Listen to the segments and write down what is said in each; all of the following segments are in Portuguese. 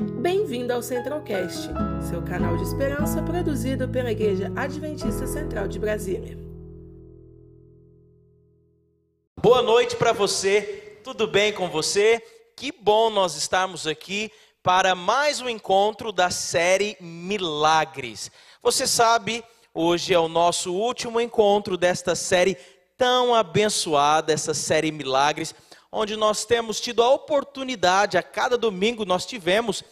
Bem-vindo ao Centralcast, seu canal de esperança produzido pela Igreja Adventista Central de Brasília. Boa noite para você, tudo bem com você? Que bom nós estarmos aqui para mais um encontro da série Milagres. Você sabe, hoje é o nosso último encontro desta série tão abençoada, essa série Milagres, onde nós temos tido a oportunidade, a cada domingo nós tivemos,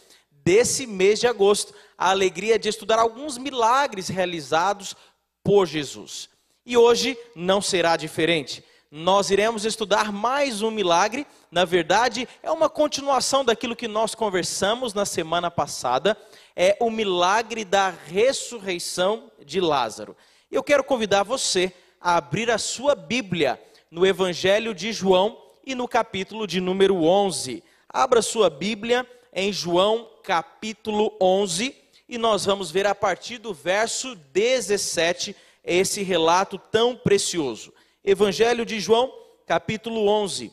desse mês de agosto, a alegria de estudar alguns milagres realizados por Jesus. E hoje não será diferente. Nós iremos estudar mais um milagre, na verdade, é uma continuação daquilo que nós conversamos na semana passada, é o milagre da ressurreição de Lázaro. Eu quero convidar você a abrir a sua Bíblia no Evangelho de João e no capítulo de número 11. Abra sua Bíblia em João capítulo 11 e nós vamos ver a partir do verso 17 esse relato tão precioso. Evangelho de João, capítulo 11.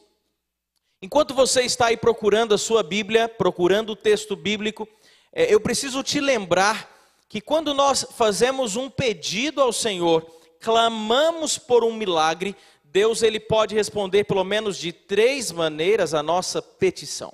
Enquanto você está aí procurando a sua Bíblia, procurando o texto bíblico, é, eu preciso te lembrar que quando nós fazemos um pedido ao Senhor, clamamos por um milagre, Deus ele pode responder pelo menos de três maneiras a nossa petição.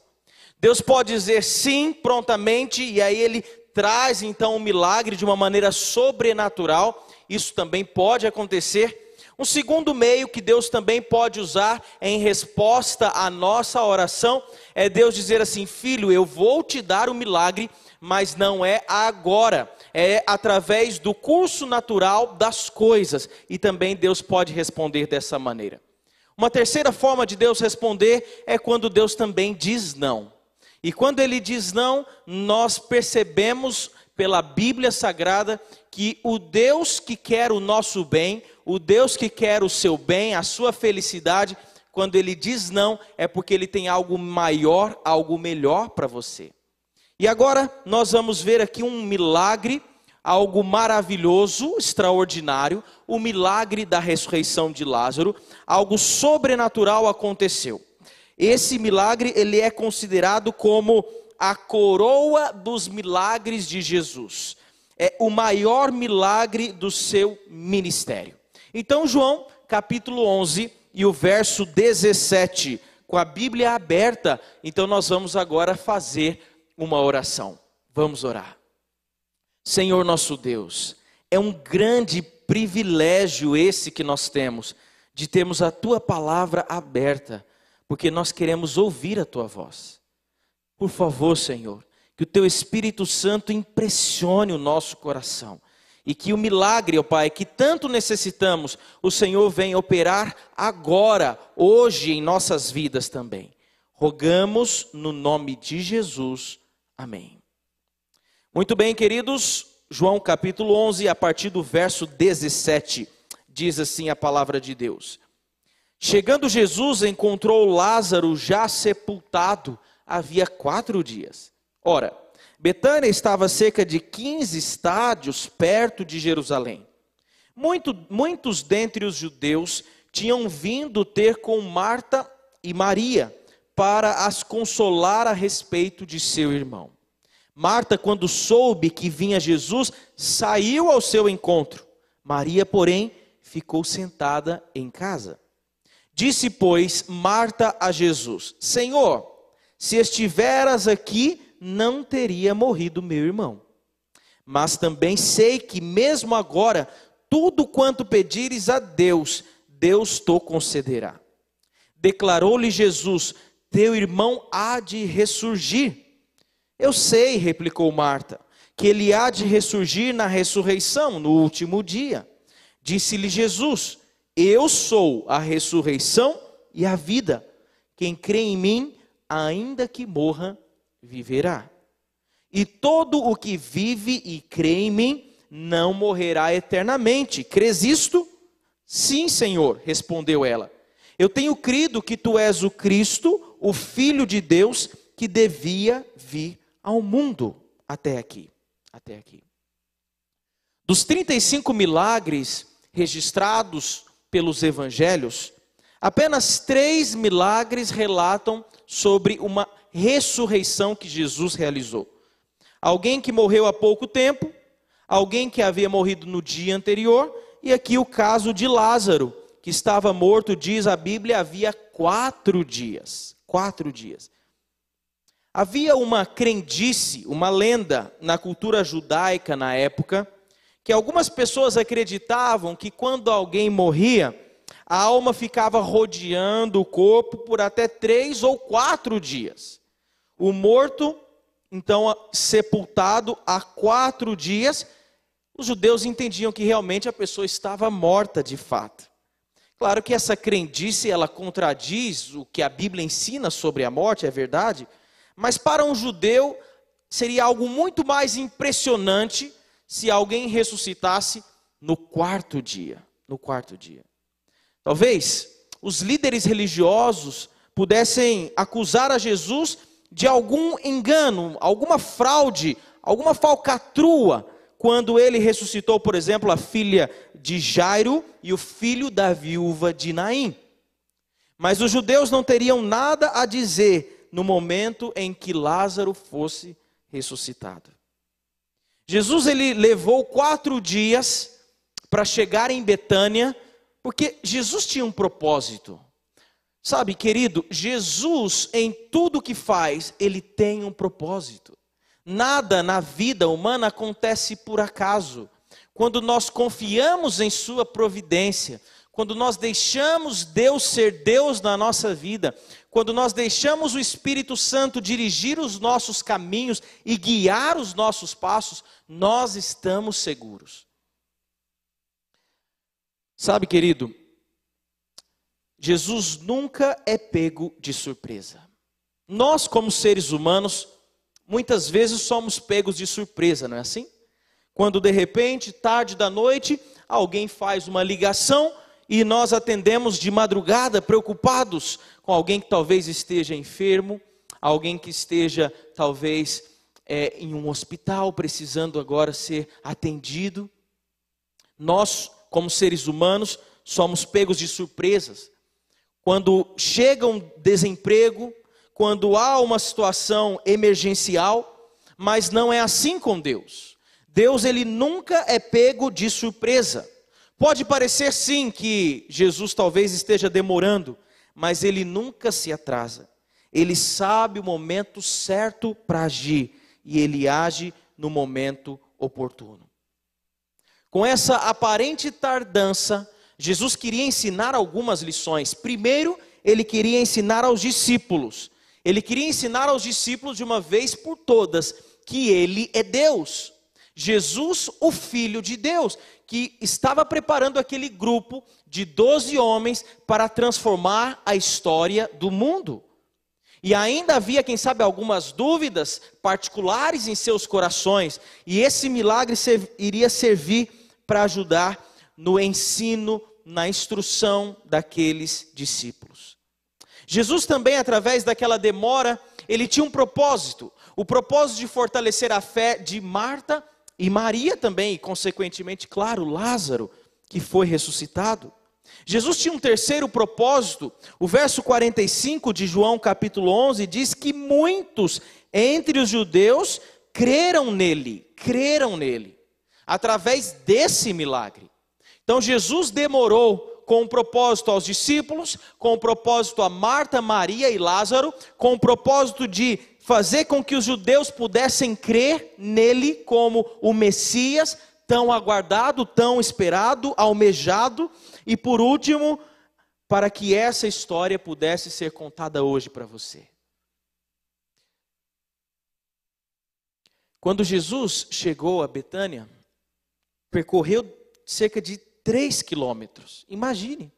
Deus pode dizer sim prontamente e aí ele traz então um milagre de uma maneira sobrenatural. Isso também pode acontecer. Um segundo meio que Deus também pode usar em resposta à nossa oração é Deus dizer assim: Filho, eu vou te dar o milagre, mas não é agora, é através do curso natural das coisas. E também Deus pode responder dessa maneira. Uma terceira forma de Deus responder é quando Deus também diz não. E quando ele diz não, nós percebemos pela Bíblia Sagrada que o Deus que quer o nosso bem, o Deus que quer o seu bem, a sua felicidade, quando ele diz não, é porque ele tem algo maior, algo melhor para você. E agora nós vamos ver aqui um milagre, algo maravilhoso, extraordinário, o milagre da ressurreição de Lázaro, algo sobrenatural aconteceu. Esse milagre ele é considerado como a coroa dos milagres de Jesus. É o maior milagre do seu ministério. Então João, capítulo 11 e o verso 17, com a Bíblia aberta, então nós vamos agora fazer uma oração. Vamos orar. Senhor nosso Deus, é um grande privilégio esse que nós temos, de termos a tua palavra aberta, porque nós queremos ouvir a tua voz. Por favor, Senhor, que o teu Espírito Santo impressione o nosso coração e que o milagre, ó Pai, que tanto necessitamos, o Senhor venha operar agora, hoje, em nossas vidas também. Rogamos no nome de Jesus. Amém. Muito bem, queridos, João capítulo 11, a partir do verso 17, diz assim a palavra de Deus. Chegando Jesus, encontrou Lázaro já sepultado havia quatro dias. Ora, Betânia estava cerca de 15 estádios perto de Jerusalém. Muito, muitos dentre os judeus tinham vindo ter com Marta e Maria para as consolar a respeito de seu irmão. Marta, quando soube que vinha Jesus, saiu ao seu encontro. Maria, porém, ficou sentada em casa. Disse, pois, Marta a Jesus: Senhor, se estiveras aqui, não teria morrido meu irmão. Mas também sei que, mesmo agora, tudo quanto pedires a Deus, Deus te concederá. Declarou-lhe Jesus: Teu irmão há de ressurgir. Eu sei, replicou Marta, que ele há de ressurgir na ressurreição, no último dia. Disse-lhe Jesus: Eu sou a ressurreição e a vida. Quem crê em mim, ainda que morra, viverá. E todo o que vive e crê em mim, não morrerá eternamente. Crês isto? Sim, Senhor, respondeu ela. Eu tenho crido que tu és o Cristo, o Filho de Deus, que devia vir ao mundo até aqui. Até aqui. Dos 35 milagres registrados pelos evangelhos, apenas três milagres relatam sobre uma ressurreição que Jesus realizou. Alguém que morreu há pouco tempo, alguém que havia morrido no dia anterior, e aqui o caso de Lázaro, que estava morto, diz a Bíblia, havia quatro dias. Quatro dias. Havia uma crendice, uma lenda na cultura judaica na época, que algumas pessoas acreditavam que quando alguém morria, a alma ficava rodeando o corpo por até três ou quatro dias. O morto, então, sepultado há quatro dias, os judeus entendiam que realmente a pessoa estava morta de fato. Claro que essa crendice, ela contradiz o que a Bíblia ensina sobre a morte, é verdade, mas para um judeu seria algo muito mais impressionante se alguém ressuscitasse no quarto dia, no quarto dia. Talvez os líderes religiosos pudessem acusar a Jesus de algum engano, alguma fraude, alguma falcatrua, quando ele ressuscitou, por exemplo, a filha de Jairo e o filho da viúva de Naim. Mas os judeus não teriam nada a dizer no momento em que Lázaro fosse ressuscitado. Jesus ele levou quatro dias para chegar em Betânia, porque Jesus tinha um propósito. Sabe, querido, Jesus em tudo que faz, ele tem um propósito. Nada na vida humana acontece por acaso. Quando nós confiamos em Sua providência, quando nós deixamos Deus ser Deus na nossa vida, quando nós deixamos o Espírito Santo dirigir os nossos caminhos e guiar os nossos passos, nós estamos seguros. Sabe, querido, Jesus nunca é pego de surpresa. Nós, como seres humanos, muitas vezes somos pegos de surpresa, não é assim? Quando de repente, tarde da noite, alguém faz uma ligação e nós atendemos de madrugada, preocupados com alguém que talvez esteja enfermo, alguém que esteja talvez é, em um hospital, precisando agora ser atendido. Nós, como seres humanos, somos pegos de surpresas. Quando chega um desemprego, quando há uma situação emergencial, mas não é assim com Deus. Deus ele nunca é pego de surpresa. Pode parecer sim que Jesus talvez esteja demorando, mas ele nunca se atrasa. Ele sabe o momento certo para agir e ele age no momento oportuno. Com essa aparente tardança, Jesus queria ensinar algumas lições. Primeiro, ele queria ensinar aos discípulos. Ele queria ensinar aos discípulos de uma vez por todas que ele é Deus. Jesus, o Filho de Deus, que estava preparando aquele grupo de doze homens para transformar a história do mundo. E ainda havia, quem sabe, algumas dúvidas particulares em seus corações, e esse milagre iria servir para ajudar no ensino, na instrução daqueles discípulos. Jesus também, através daquela demora, ele tinha um propósito, o propósito de fortalecer a fé de Marta e Maria também, e consequentemente, claro, Lázaro, que foi ressuscitado. Jesus tinha um terceiro propósito. O verso 45 de João capítulo 11 diz que muitos entre os judeus creram nele, creram nele, através desse milagre. Então Jesus demorou com um propósito aos discípulos, com um propósito a Marta, Maria e Lázaro, com o um propósito de fazer com que os judeus pudessem crer nele como o Messias, tão aguardado, tão esperado, almejado, e por último, para que essa história pudesse ser contada hoje para você. Quando Jesus chegou a Betânia, percorreu cerca de 3 quilômetros. Imagine.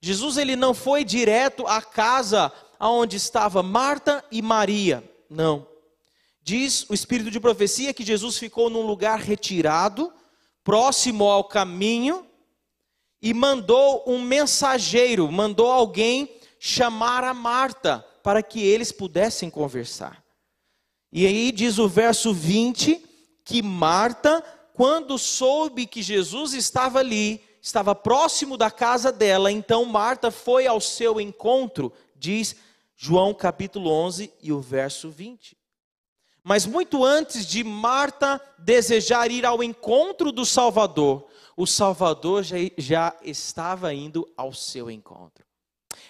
Jesus ele não foi direto à casa onde estava Marta e Maria. Não. Diz o espírito de profecia que Jesus ficou num lugar retirado, próximo ao caminho, e mandou um mensageiro, mandou alguém chamar a Marta para que eles pudessem conversar. E aí diz o verso 20 que Marta, quando soube que Jesus estava ali, estava próximo da casa dela, então Marta foi ao seu encontro, diz João capítulo 11 e o verso 20. Mas muito antes de Marta desejar ir ao encontro do Salvador, o Salvador já, já estava indo ao seu encontro.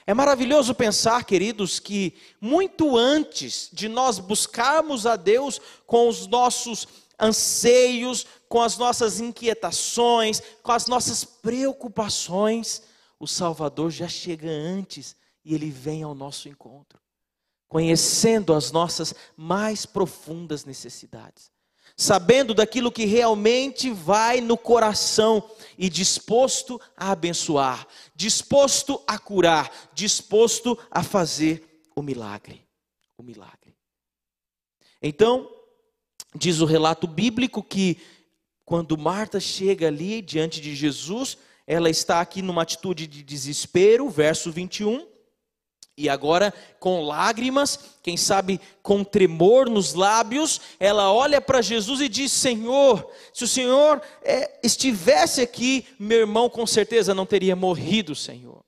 É maravilhoso pensar, queridos, que muito antes de nós buscarmos a Deus com os nossos anseios, com as nossas inquietações, com as nossas preocupações, o Salvador já chega antes e ele vem ao nosso encontro, conhecendo as nossas mais profundas necessidades, sabendo daquilo que realmente vai no coração e disposto a abençoar, disposto a curar, disposto a fazer o milagre. O milagre. Então, diz o relato bíblico que quando Marta chega ali diante de Jesus, ela está aqui numa atitude de desespero, verso 21. E agora, com lágrimas, quem sabe com tremor nos lábios, ela olha para Jesus e diz: Senhor, se o Senhor é, estivesse aqui, meu irmão com certeza não teria morrido, Senhor.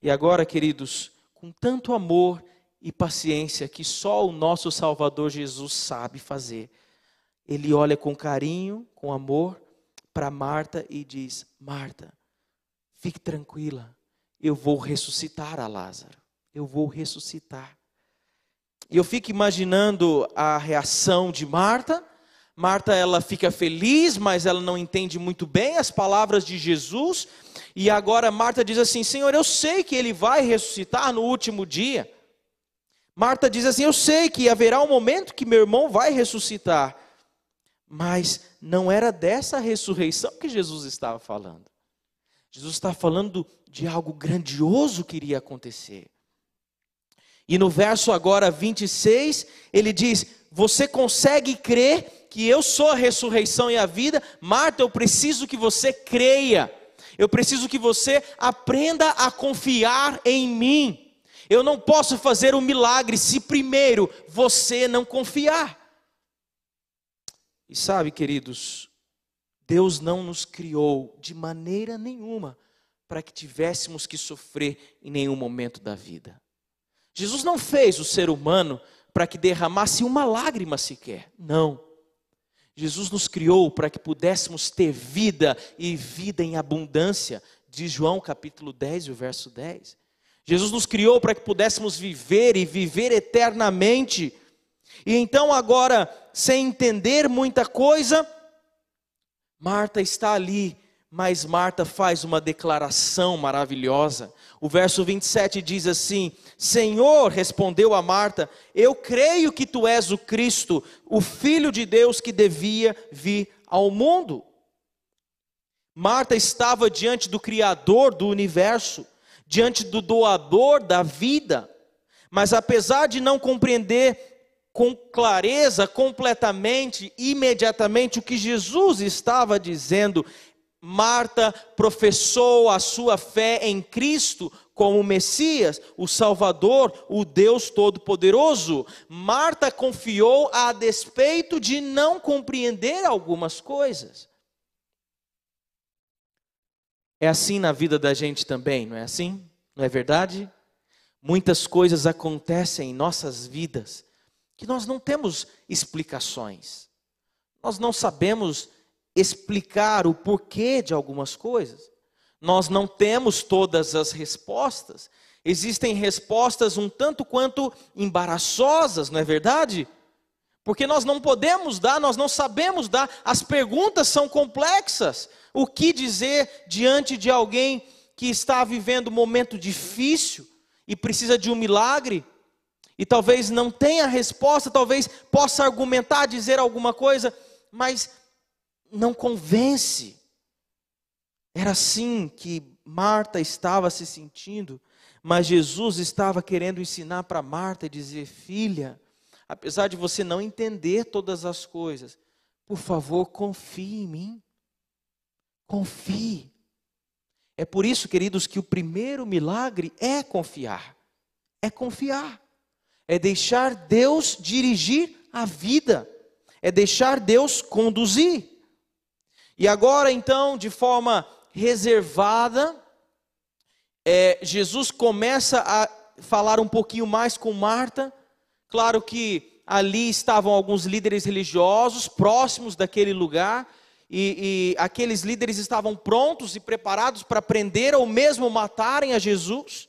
E agora, queridos, com tanto amor e paciência que só o nosso Salvador Jesus sabe fazer, ele olha com carinho, com amor para Marta e diz: Marta, fique tranquila eu vou ressuscitar a Lázaro. Eu vou ressuscitar. E eu fico imaginando a reação de Marta. Marta, ela fica feliz, mas ela não entende muito bem as palavras de Jesus. E agora Marta diz assim: Senhor, eu sei que ele vai ressuscitar no último dia. Marta diz assim: Eu sei que haverá um momento que meu irmão vai ressuscitar. Mas não era dessa ressurreição que Jesus estava falando. Jesus está falando de algo grandioso que iria acontecer. E no verso agora 26, ele diz: Você consegue crer que eu sou a ressurreição e a vida? Marta, eu preciso que você creia. Eu preciso que você aprenda a confiar em mim. Eu não posso fazer um milagre se primeiro você não confiar. E sabe, queridos, Deus não nos criou de maneira nenhuma para que tivéssemos que sofrer em nenhum momento da vida. Jesus não fez o ser humano para que derramasse uma lágrima sequer. Não. Jesus nos criou para que pudéssemos ter vida e vida em abundância, diz João capítulo 10, o verso 10. Jesus nos criou para que pudéssemos viver e viver eternamente. E então, agora, sem entender muita coisa, Marta está ali mas Marta faz uma declaração maravilhosa. O verso 27 diz assim: Senhor, respondeu a Marta, eu creio que tu és o Cristo, o Filho de Deus que devia vir ao mundo. Marta estava diante do Criador do universo, diante do doador da vida, mas apesar de não compreender com clareza, completamente, imediatamente, o que Jesus estava dizendo, Marta professou a sua fé em Cristo como o Messias, o Salvador, o Deus Todo-Poderoso. Marta confiou a despeito de não compreender algumas coisas. É assim na vida da gente também, não é assim? Não é verdade? Muitas coisas acontecem em nossas vidas que nós não temos explicações. Nós não sabemos explicar o porquê de algumas coisas. Nós não temos todas as respostas. Existem respostas um tanto quanto embaraçosas, não é verdade? Porque nós não podemos dar, nós não sabemos dar, as perguntas são complexas. O que dizer diante de alguém que está vivendo um momento difícil e precisa de um milagre? E talvez não tenha resposta, talvez possa argumentar, dizer alguma coisa, mas não convence. Era assim que Marta estava se sentindo, mas Jesus estava querendo ensinar para Marta e dizer: Filha, apesar de você não entender todas as coisas, por favor, confie em mim. Confie. É por isso, queridos, que o primeiro milagre é confiar. É confiar. É deixar Deus dirigir a vida. É deixar Deus conduzir. E agora, então, de forma reservada, é, Jesus começa a falar um pouquinho mais com Marta. Claro que ali estavam alguns líderes religiosos próximos daquele lugar, e, e aqueles líderes estavam prontos e preparados para prender ou mesmo matarem a Jesus.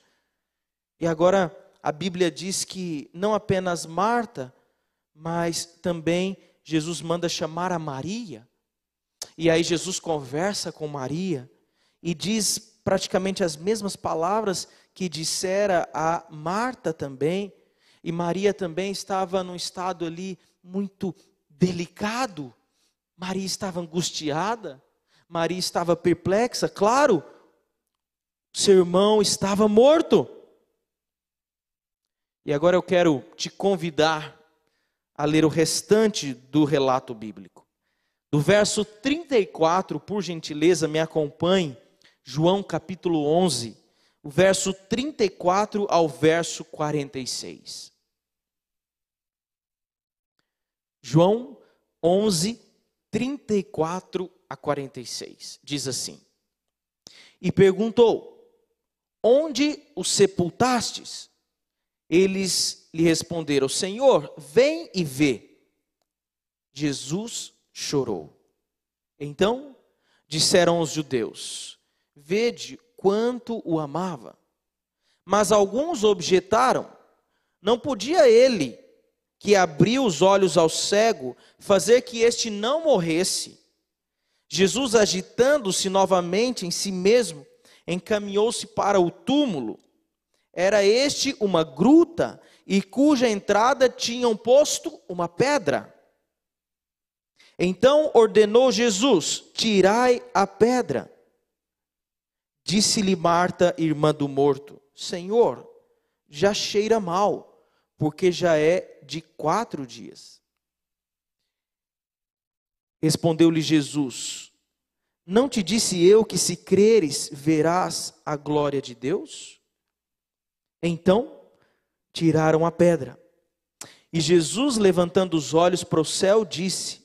E agora a Bíblia diz que não apenas Marta, mas também Jesus manda chamar a Maria. E aí Jesus conversa com Maria e diz praticamente as mesmas palavras que dissera a Marta também. E Maria também estava num estado ali muito delicado. Maria estava angustiada, Maria estava perplexa, claro, seu irmão estava morto. E agora eu quero te convidar a ler o restante do relato bíblico. Do verso 34, por gentileza, me acompanhe, João capítulo 11, o verso 34 ao verso 46. João 11, 34 a 46. Diz assim: E perguntou: Onde o sepultastes? Eles lhe responderam: Senhor, vem e vê. Jesus chorou. Então disseram os judeus: Vede quanto o amava. Mas alguns objetaram: Não podia ele que abriu os olhos ao cego, fazer que este não morresse. Jesus, agitando-se novamente em si mesmo, encaminhou-se para o túmulo. Era este uma gruta, e cuja entrada tinham posto uma pedra. Então ordenou Jesus: Tirai a pedra. Disse-lhe Marta, irmã do morto: Senhor, já cheira mal porque já é de quatro dias. Respondeu-lhe Jesus: Não te disse eu que se creres verás a glória de Deus? Então tiraram a pedra. E Jesus, levantando os olhos para o céu, disse: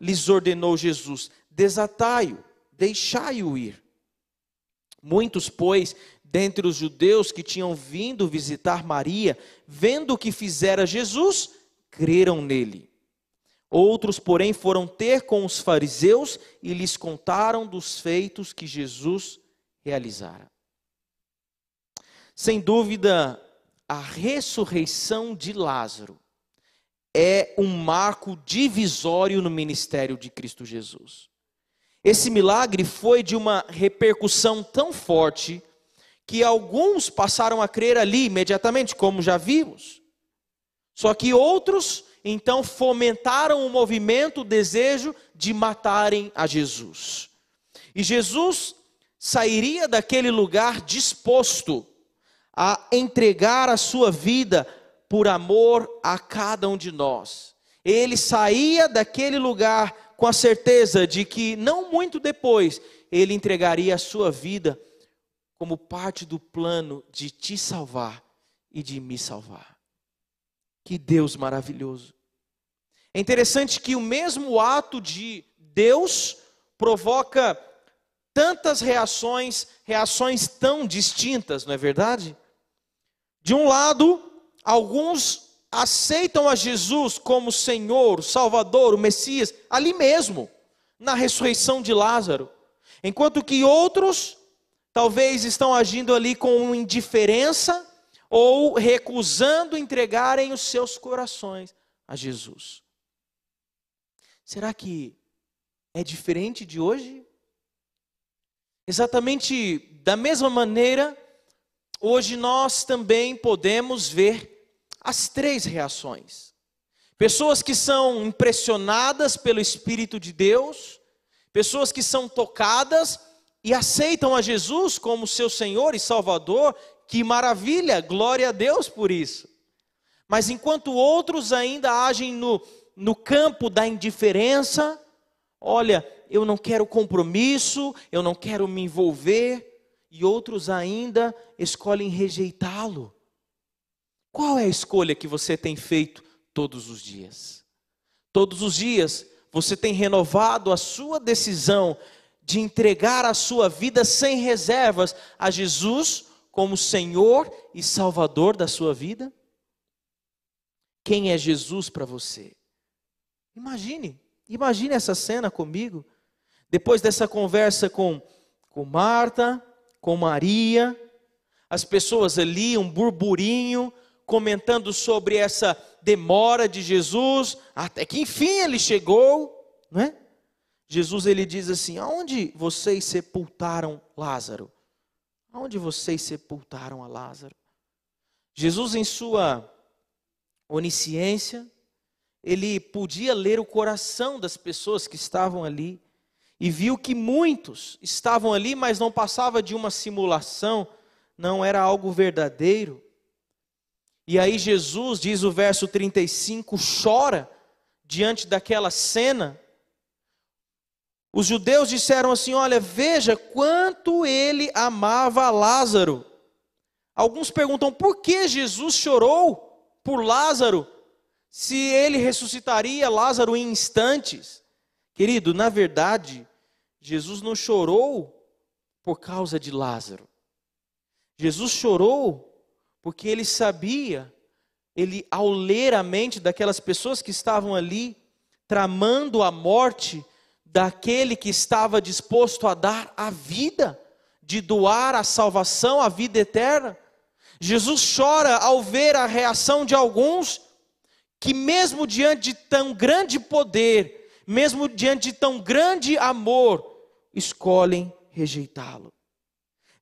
lhes ordenou Jesus: Desatai-o, deixai-o ir. Muitos, pois, dentre os judeus que tinham vindo visitar Maria, vendo o que fizera Jesus, creram nele. Outros, porém, foram ter com os fariseus e lhes contaram dos feitos que Jesus realizara. Sem dúvida, a ressurreição de Lázaro é um marco divisório no ministério de Cristo Jesus. Esse milagre foi de uma repercussão tão forte que alguns passaram a crer ali imediatamente, como já vimos. Só que outros então fomentaram o movimento, o desejo de matarem a Jesus. E Jesus sairia daquele lugar disposto a entregar a sua vida por amor a cada um de nós. Ele saía daquele lugar com a certeza de que não muito depois ele entregaria a sua vida como parte do plano de te salvar e de me salvar. Que Deus maravilhoso. É interessante que o mesmo ato de Deus provoca tantas reações, reações tão distintas, não é verdade? De um lado, alguns aceitam a Jesus como Senhor, Salvador, o Messias, ali mesmo, na ressurreição de Lázaro, enquanto que outros talvez estão agindo ali com indiferença, ou recusando entregarem os seus corações a Jesus. Será que é diferente de hoje? Exatamente da mesma maneira, hoje nós também podemos ver as três reações. Pessoas que são impressionadas pelo Espírito de Deus, pessoas que são tocadas e aceitam a Jesus como seu Senhor e Salvador que maravilha, glória a Deus por isso. Mas enquanto outros ainda agem no, no campo da indiferença, olha, eu não quero compromisso, eu não quero me envolver, e outros ainda escolhem rejeitá-lo. Qual é a escolha que você tem feito todos os dias? Todos os dias você tem renovado a sua decisão de entregar a sua vida sem reservas a Jesus como Senhor e Salvador da sua vida? Quem é Jesus para você? Imagine, imagine essa cena comigo. Depois dessa conversa com, com Marta, com Maria, as pessoas ali, um burburinho, comentando sobre essa demora de Jesus, até que enfim ele chegou, não é? Jesus ele diz assim: Aonde vocês sepultaram Lázaro? Aonde vocês sepultaram a Lázaro? Jesus, em sua onisciência, ele podia ler o coração das pessoas que estavam ali e viu que muitos estavam ali, mas não passava de uma simulação, não era algo verdadeiro. E aí Jesus, diz o verso 35, chora diante daquela cena. Os judeus disseram assim: Olha, veja quanto ele amava Lázaro. Alguns perguntam: por que Jesus chorou por Lázaro, se ele ressuscitaria Lázaro em instantes? Querido, na verdade, Jesus não chorou por causa de Lázaro. Jesus chorou porque ele sabia, ele ao ler a mente daquelas pessoas que estavam ali tramando a morte daquele que estava disposto a dar a vida, de doar a salvação, a vida eterna. Jesus chora ao ver a reação de alguns que mesmo diante de tão grande poder, mesmo diante de tão grande amor, escolhem rejeitá-lo.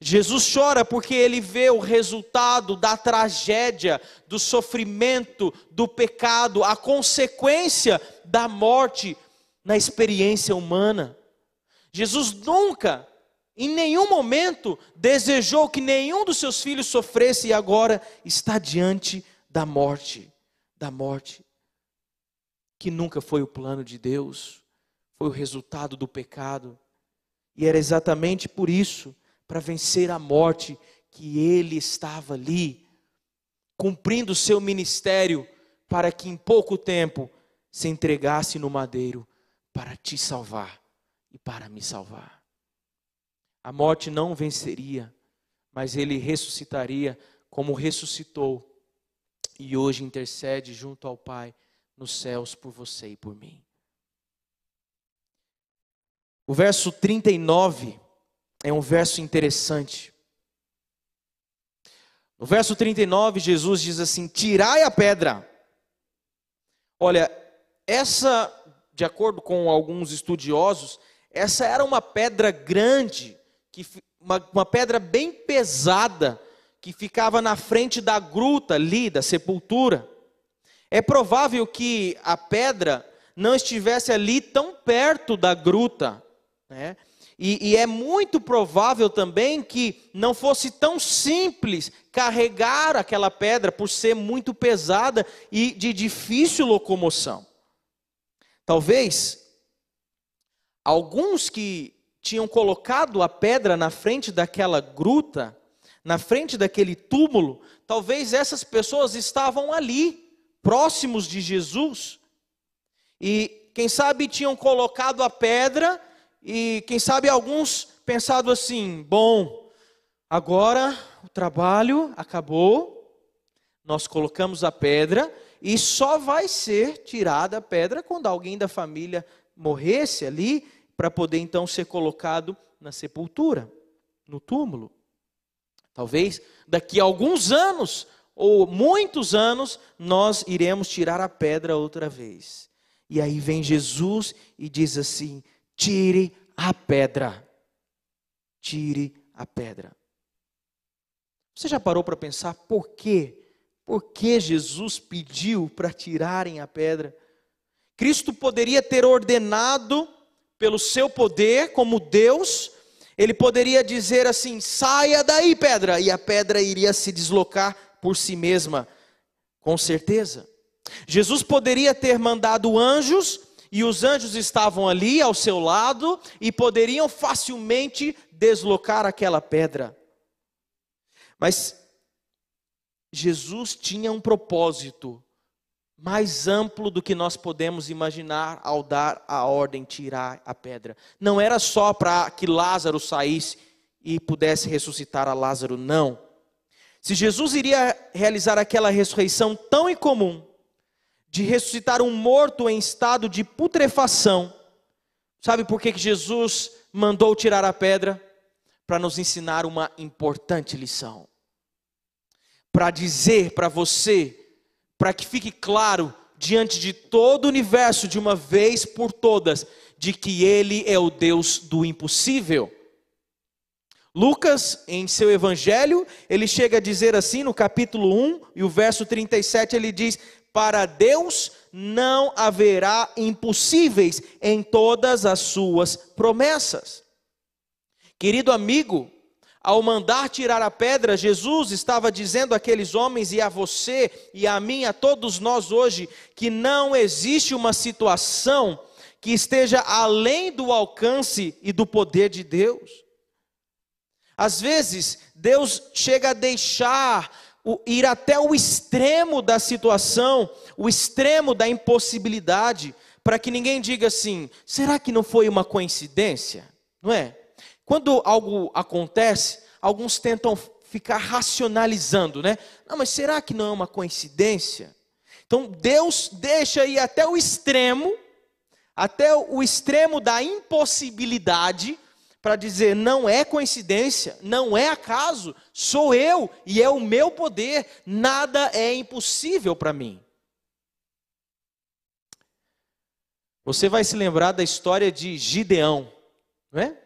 Jesus chora porque ele vê o resultado da tragédia, do sofrimento, do pecado, a consequência da morte na experiência humana. Jesus nunca, em nenhum momento, desejou que nenhum dos seus filhos sofresse e agora está diante da morte, da morte que nunca foi o plano de Deus, foi o resultado do pecado. E era exatamente por isso, para vencer a morte, que ele estava ali, cumprindo o seu ministério, para que em pouco tempo se entregasse no madeiro para te salvar e para me salvar. A morte não venceria, mas ele ressuscitaria como ressuscitou e hoje intercede junto ao Pai nos céus por você e por mim. O verso 39 é um verso interessante. No verso 39, Jesus diz assim: Tirai a pedra. Olha, essa, de acordo com alguns estudiosos, essa era uma pedra grande, que, uma, uma pedra bem pesada, que ficava na frente da gruta ali, da sepultura. É provável que a pedra não estivesse ali tão perto da gruta, né? E, e, é muito provável também que não fosse tão simples carregar aquela pedra, por ser muito pesada e de difícil locomoção. Talvez alguns que tinham colocado a pedra na frente daquela gruta, na frente daquele túmulo, talvez essas pessoas estavam ali próximos de Jesus, e quem sabe tinham colocado a pedra, e quem sabe alguns pensado assim: bom, agora o trabalho acabou, nós colocamos a pedra, e só vai ser tirada a pedra quando alguém da família morresse ali, para poder então ser colocado na sepultura, no túmulo. Talvez daqui a alguns anos ou muitos anos, nós iremos tirar a pedra outra vez. E aí vem Jesus e diz assim: tire a pedra. Tire a pedra. Você já parou para pensar por quê? Por que Jesus pediu para tirarem a pedra? Cristo poderia ter ordenado, pelo seu poder, como Deus, ele poderia dizer assim: saia daí, pedra, e a pedra iria se deslocar por si mesma, Com certeza. Jesus poderia ter mandado anjos e os anjos estavam ali ao seu lado e poderiam facilmente deslocar aquela pedra. Mas Jesus tinha um propósito mais amplo do que nós podemos imaginar ao dar a ordem tirar a pedra. Não era só para que Lázaro saísse e pudesse ressuscitar a Lázaro, não. Se Jesus iria realizar aquela ressurreição tão incomum, de ressuscitar um morto em estado de putrefação, sabe por que Jesus mandou tirar a pedra? Para nos ensinar uma importante lição. Para dizer para você para que fique claro diante de todo o universo, de uma vez por todas, de que Ele é o Deus do impossível. Lucas, em seu evangelho, ele chega a dizer assim no capítulo 1 e o verso 37, ele diz: Para Deus não haverá impossíveis em todas as suas promessas. Querido amigo, ao mandar tirar a pedra, Jesus estava dizendo àqueles homens e a você e a mim, a todos nós hoje, que não existe uma situação que esteja além do alcance e do poder de Deus. Às vezes, Deus chega a deixar ir até o extremo da situação, o extremo da impossibilidade, para que ninguém diga assim: será que não foi uma coincidência? Não é? Quando algo acontece, alguns tentam ficar racionalizando, né? Não, mas será que não é uma coincidência? Então Deus deixa ir até o extremo, até o extremo da impossibilidade, para dizer: não é coincidência, não é acaso, sou eu e é o meu poder, nada é impossível para mim. Você vai se lembrar da história de Gideão, não é?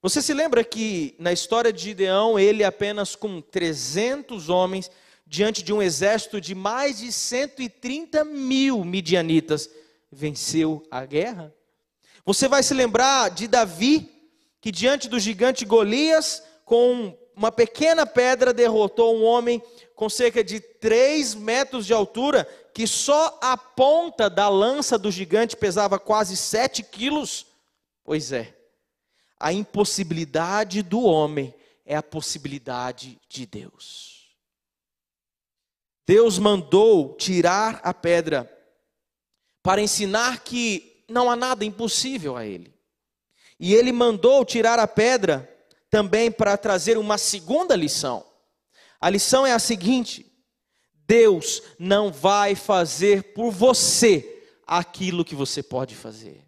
Você se lembra que na história de Gideão, ele apenas com 300 homens, diante de um exército de mais de 130 mil midianitas, venceu a guerra? Você vai se lembrar de Davi, que diante do gigante Golias, com uma pequena pedra, derrotou um homem com cerca de 3 metros de altura, que só a ponta da lança do gigante pesava quase 7 quilos? Pois é, a impossibilidade do homem é a possibilidade de Deus. Deus mandou tirar a pedra para ensinar que não há nada impossível a ele. E ele mandou tirar a pedra também para trazer uma segunda lição. A lição é a seguinte: Deus não vai fazer por você aquilo que você pode fazer.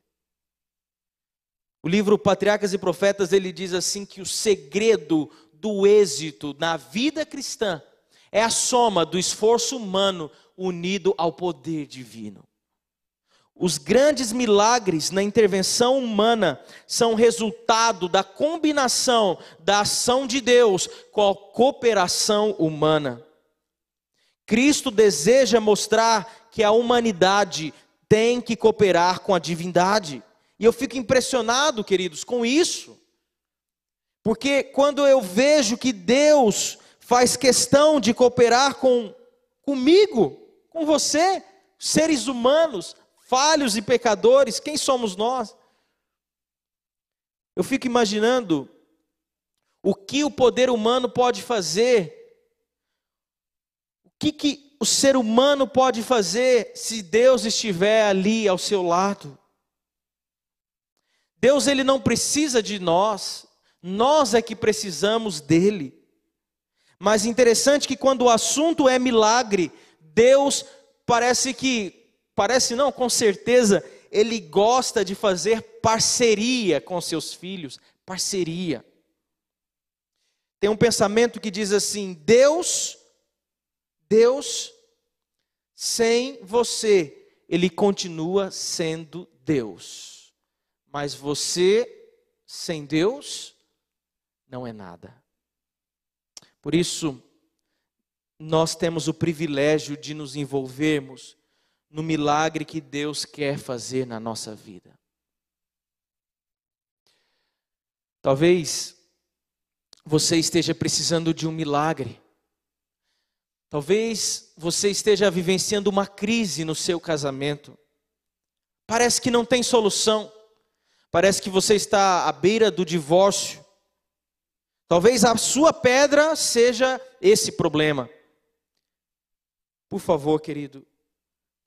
O livro Patriarcas e Profetas, ele diz assim que o segredo do êxito na vida cristã é a soma do esforço humano unido ao poder divino. Os grandes milagres na intervenção humana são resultado da combinação da ação de Deus com a cooperação humana. Cristo deseja mostrar que a humanidade tem que cooperar com a divindade. E eu fico impressionado, queridos, com isso. Porque quando eu vejo que Deus faz questão de cooperar com comigo, com você, seres humanos, falhos e pecadores, quem somos nós? Eu fico imaginando o que o poder humano pode fazer, o que, que o ser humano pode fazer se Deus estiver ali ao seu lado. Deus ele não precisa de nós, nós é que precisamos dele. Mas interessante que quando o assunto é milagre, Deus parece que, parece não, com certeza, ele gosta de fazer parceria com seus filhos, parceria. Tem um pensamento que diz assim: Deus, Deus, sem você, ele continua sendo Deus. Mas você, sem Deus, não é nada. Por isso, nós temos o privilégio de nos envolvermos no milagre que Deus quer fazer na nossa vida. Talvez você esteja precisando de um milagre. Talvez você esteja vivenciando uma crise no seu casamento. Parece que não tem solução. Parece que você está à beira do divórcio. Talvez a sua pedra seja esse problema. Por favor, querido,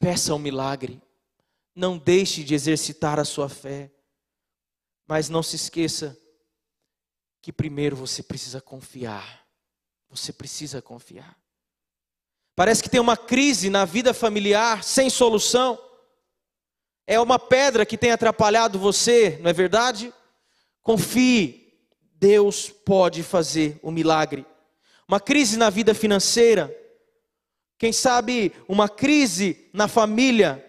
peça um milagre. Não deixe de exercitar a sua fé. Mas não se esqueça que primeiro você precisa confiar. Você precisa confiar. Parece que tem uma crise na vida familiar sem solução. É uma pedra que tem atrapalhado você, não é verdade? Confie, Deus pode fazer o um milagre. Uma crise na vida financeira, quem sabe uma crise na família.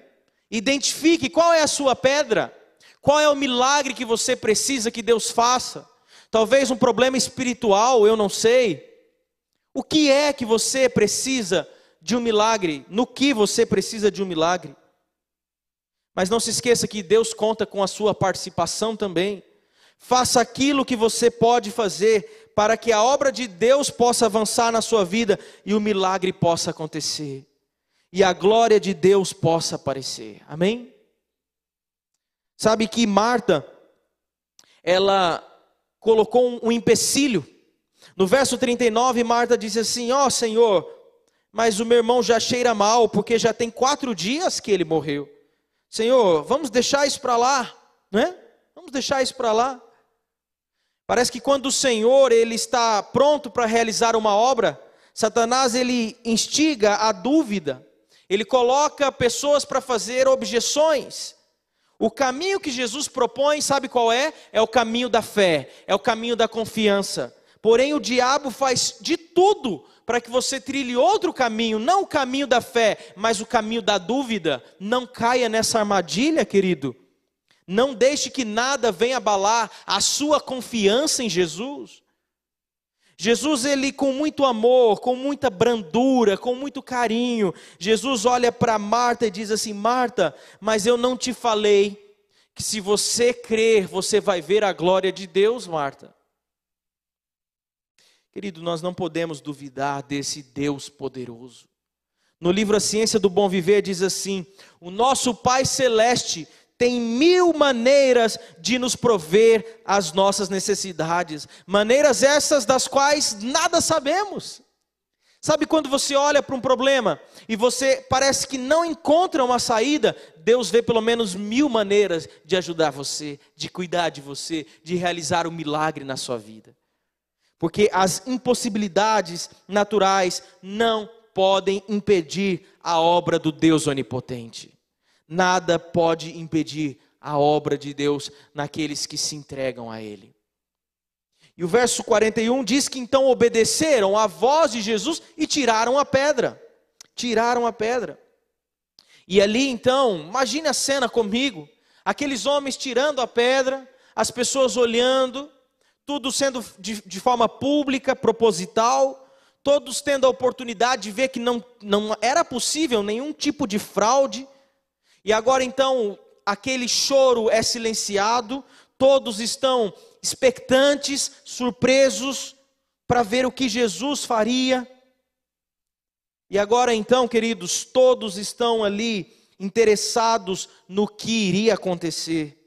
Identifique qual é a sua pedra, qual é o milagre que você precisa que Deus faça. Talvez um problema espiritual, eu não sei. O que é que você precisa de um milagre? No que você precisa de um milagre? Mas não se esqueça que Deus conta com a sua participação também. Faça aquilo que você pode fazer para que a obra de Deus possa avançar na sua vida e o milagre possa acontecer. E a glória de Deus possa aparecer. Amém? Sabe que Marta, ela colocou um empecilho. No verso 39, Marta diz assim: Ó oh, Senhor, mas o meu irmão já cheira mal, porque já tem quatro dias que ele morreu. Senhor, vamos deixar isso para lá, né? Vamos deixar isso para lá. Parece que quando o Senhor ele está pronto para realizar uma obra, Satanás ele instiga a dúvida, ele coloca pessoas para fazer objeções. O caminho que Jesus propõe, sabe qual é? É o caminho da fé, é o caminho da confiança. Porém, o diabo faz de tudo para que você trilhe outro caminho, não o caminho da fé, mas o caminho da dúvida. Não caia nessa armadilha, querido. Não deixe que nada venha abalar a sua confiança em Jesus. Jesus, ele com muito amor, com muita brandura, com muito carinho, Jesus olha para Marta e diz assim: Marta, mas eu não te falei que se você crer, você vai ver a glória de Deus, Marta. Querido, nós não podemos duvidar desse Deus poderoso. No livro A Ciência do Bom Viver diz assim: O nosso Pai Celeste tem mil maneiras de nos prover as nossas necessidades, maneiras essas das quais nada sabemos. Sabe quando você olha para um problema e você parece que não encontra uma saída, Deus vê pelo menos mil maneiras de ajudar você, de cuidar de você, de realizar o um milagre na sua vida. Porque as impossibilidades naturais não podem impedir a obra do Deus onipotente. Nada pode impedir a obra de Deus naqueles que se entregam a Ele. E o verso 41 diz que então obedeceram à voz de Jesus e tiraram a pedra. Tiraram a pedra. E ali então, imagine a cena comigo: aqueles homens tirando a pedra, as pessoas olhando, tudo sendo de, de forma pública, proposital, todos tendo a oportunidade de ver que não, não era possível nenhum tipo de fraude, e agora então, aquele choro é silenciado, todos estão expectantes, surpresos para ver o que Jesus faria. E agora então, queridos, todos estão ali interessados no que iria acontecer.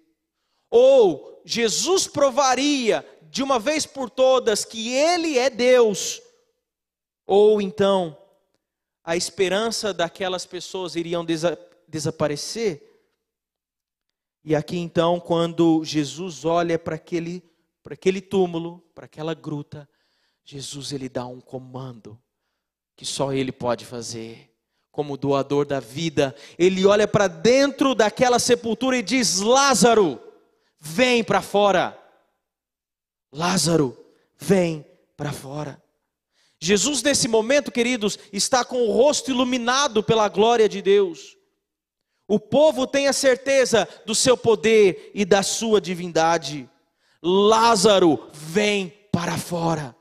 Ou Jesus provaria de uma vez por todas que ele é Deus, ou então a esperança daquelas pessoas iriam desaparecer. E aqui então, quando Jesus olha para aquele, para aquele túmulo, para aquela gruta, Jesus ele dá um comando que só ele pode fazer. Como doador da vida, ele olha para dentro daquela sepultura e diz: Lázaro, vem para fora. Lázaro, vem para fora. Jesus, nesse momento, queridos, está com o rosto iluminado pela glória de Deus. O povo tem a certeza do seu poder e da sua divindade. Lázaro, vem para fora.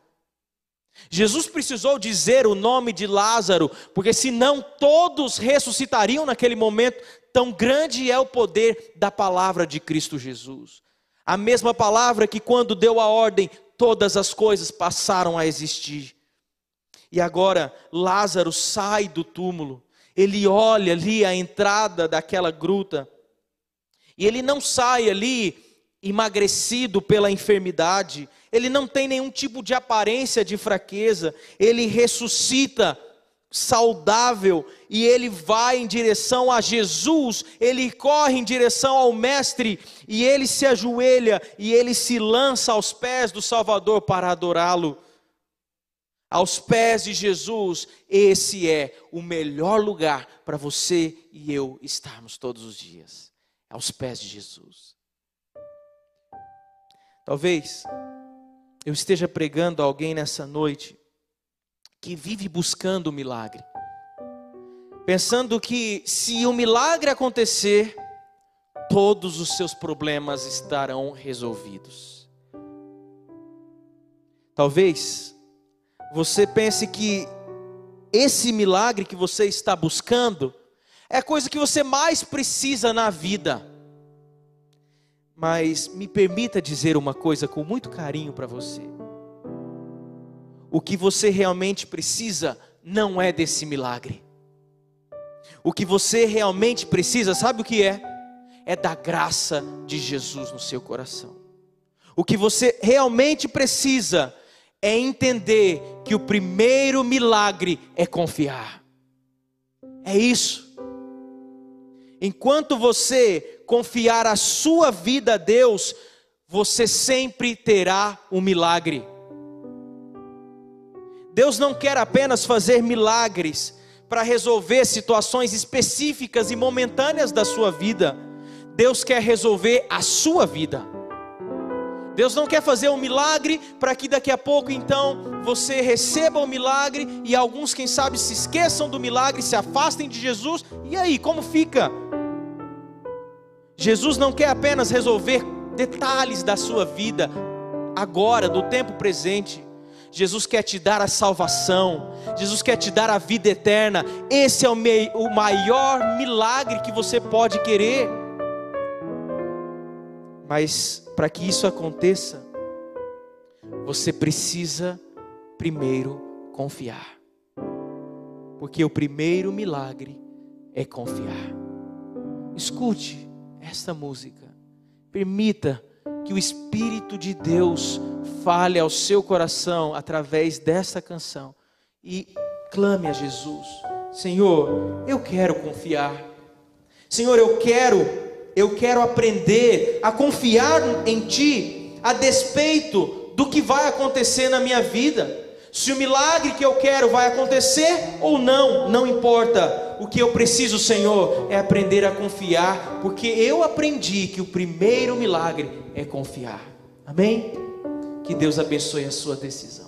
Jesus precisou dizer o nome de Lázaro, porque senão todos ressuscitariam naquele momento. Tão grande é o poder da palavra de Cristo Jesus. A mesma palavra que, quando deu a ordem, todas as coisas passaram a existir. E agora Lázaro sai do túmulo, ele olha ali a entrada daquela gruta, e ele não sai ali emagrecido pela enfermidade, ele não tem nenhum tipo de aparência de fraqueza, ele ressuscita saudável e ele vai em direção a Jesus, ele corre em direção ao Mestre e ele se ajoelha e ele se lança aos pés do Salvador para adorá-lo. Aos pés de Jesus, esse é o melhor lugar para você e eu estarmos todos os dias. Aos pés de Jesus. Talvez eu esteja pregando a alguém nessa noite que vive buscando o milagre, pensando que se o milagre acontecer, todos os seus problemas estarão resolvidos. Talvez você pense que esse milagre que você está buscando é a coisa que você mais precisa na vida. Mas me permita dizer uma coisa com muito carinho para você. O que você realmente precisa não é desse milagre. O que você realmente precisa, sabe o que é? É da graça de Jesus no seu coração. O que você realmente precisa é entender que o primeiro milagre é confiar. É isso. Enquanto você confiar a sua vida a Deus, você sempre terá um milagre. Deus não quer apenas fazer milagres para resolver situações específicas e momentâneas da sua vida. Deus quer resolver a sua vida. Deus não quer fazer um milagre para que daqui a pouco então você receba o milagre e alguns, quem sabe, se esqueçam do milagre, se afastem de Jesus. E aí, como fica? Jesus não quer apenas resolver detalhes da sua vida, agora, do tempo presente. Jesus quer te dar a salvação, Jesus quer te dar a vida eterna. Esse é o, mei, o maior milagre que você pode querer. Mas para que isso aconteça, você precisa primeiro confiar. Porque o primeiro milagre é confiar. Escute, esta música. Permita que o Espírito de Deus fale ao seu coração através dessa canção e clame a Jesus: Senhor, eu quero confiar. Senhor, eu quero, eu quero aprender a confiar em Ti, a despeito do que vai acontecer na minha vida. Se o milagre que eu quero vai acontecer ou não, não importa. O que eu preciso, Senhor, é aprender a confiar, porque eu aprendi que o primeiro milagre é confiar. Amém? Que Deus abençoe a sua decisão.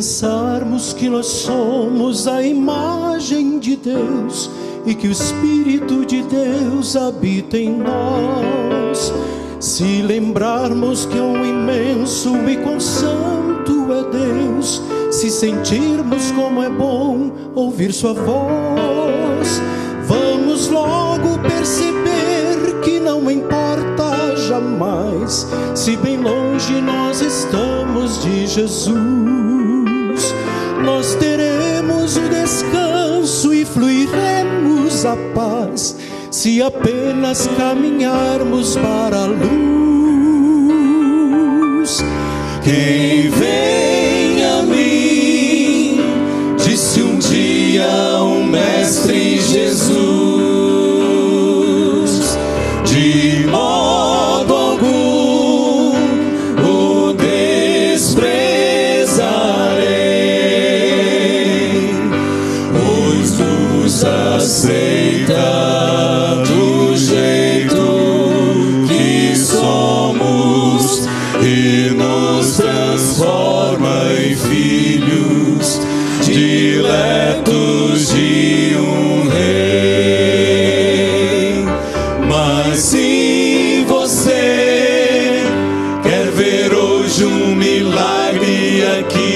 Pensarmos que nós somos a imagem de Deus e que o Espírito de Deus habita em nós, se lembrarmos que um imenso e quão santo é Deus, se sentirmos como é bom ouvir Sua voz, vamos logo perceber jamais se bem longe nós estamos de Jesus nós teremos o descanso e fluiremos a paz se apenas caminharmos para a luz. Quem vem a mim, disse um dia um mestre Jesus. Aqui,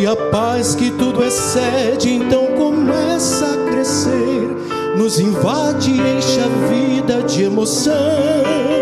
se a paz que tudo excede então começa a crescer, nos invade e enche a vida de emoção.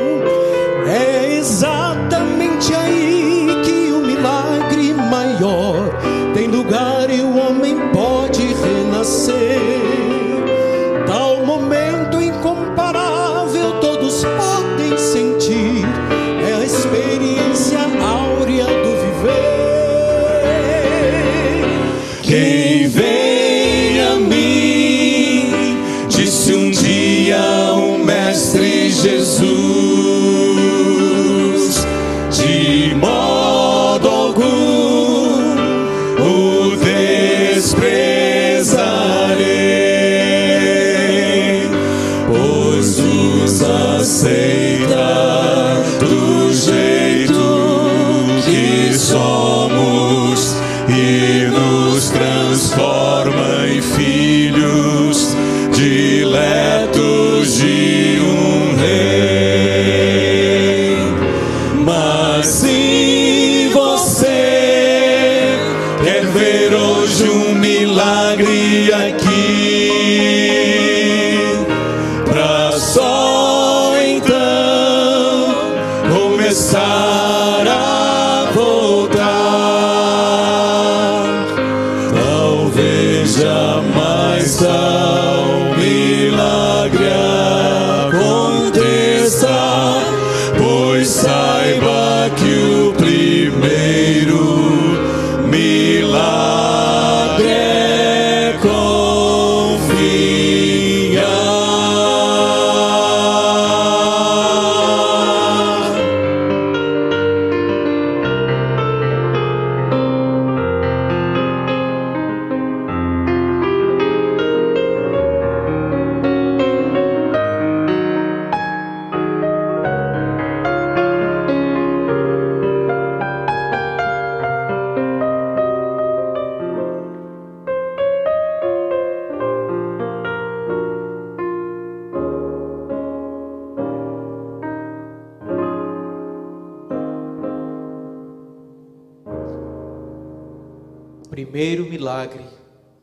Milagre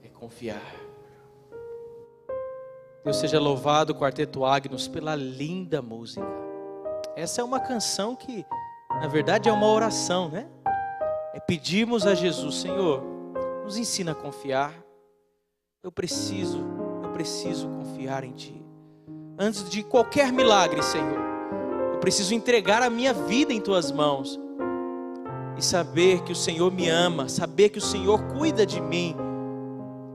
é confiar. Deus seja louvado, Quarteto Agnus, pela linda música. Essa é uma canção que, na verdade, é uma oração, né? É pedirmos a Jesus, Senhor, nos ensina a confiar. Eu preciso, eu preciso confiar em Ti. Antes de qualquer milagre, Senhor, eu preciso entregar a minha vida em Tuas mãos e saber que o Senhor me ama, saber que o Senhor cuida de mim.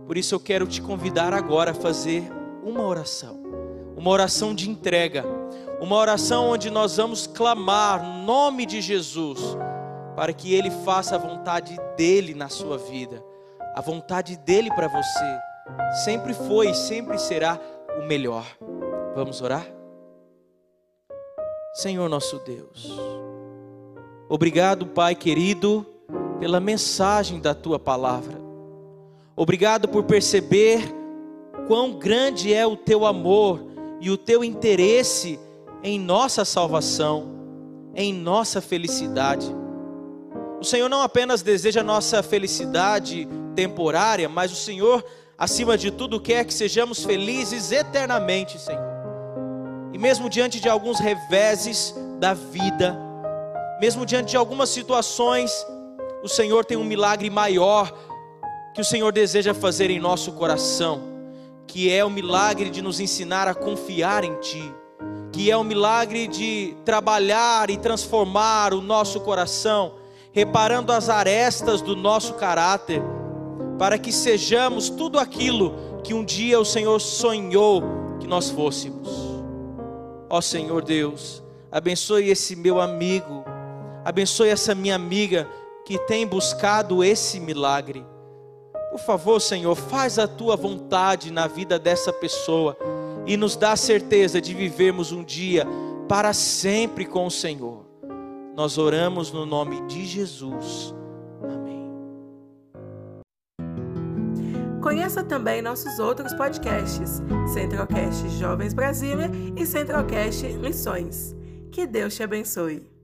Por isso eu quero te convidar agora a fazer uma oração, uma oração de entrega, uma oração onde nós vamos clamar no nome de Jesus, para que Ele faça a vontade dEle na sua vida, a vontade dEle para você, sempre foi e sempre será o melhor. Vamos orar? Senhor nosso Deus, Obrigado, Pai querido, pela mensagem da tua palavra. Obrigado por perceber quão grande é o teu amor e o teu interesse em nossa salvação, em nossa felicidade. O Senhor não apenas deseja nossa felicidade temporária, mas o Senhor, acima de tudo, quer que sejamos felizes eternamente, Senhor. E mesmo diante de alguns reveses da vida, mesmo diante de algumas situações, o Senhor tem um milagre maior que o Senhor deseja fazer em nosso coração, que é o milagre de nos ensinar a confiar em Ti, que é o milagre de trabalhar e transformar o nosso coração reparando as arestas do nosso caráter, para que sejamos tudo aquilo que um dia o Senhor sonhou que nós fôssemos. Ó Senhor Deus, abençoe esse meu amigo, abençoe essa minha amiga que tem buscado esse milagre. Por favor, Senhor, faz a tua vontade na vida dessa pessoa e nos dá a certeza de vivermos um dia para sempre com o Senhor. Nós oramos no nome de Jesus. Amém. Conheça também nossos outros podcasts: Centralcast Jovens Brasília e Centralcast Missões. Que Deus te abençoe.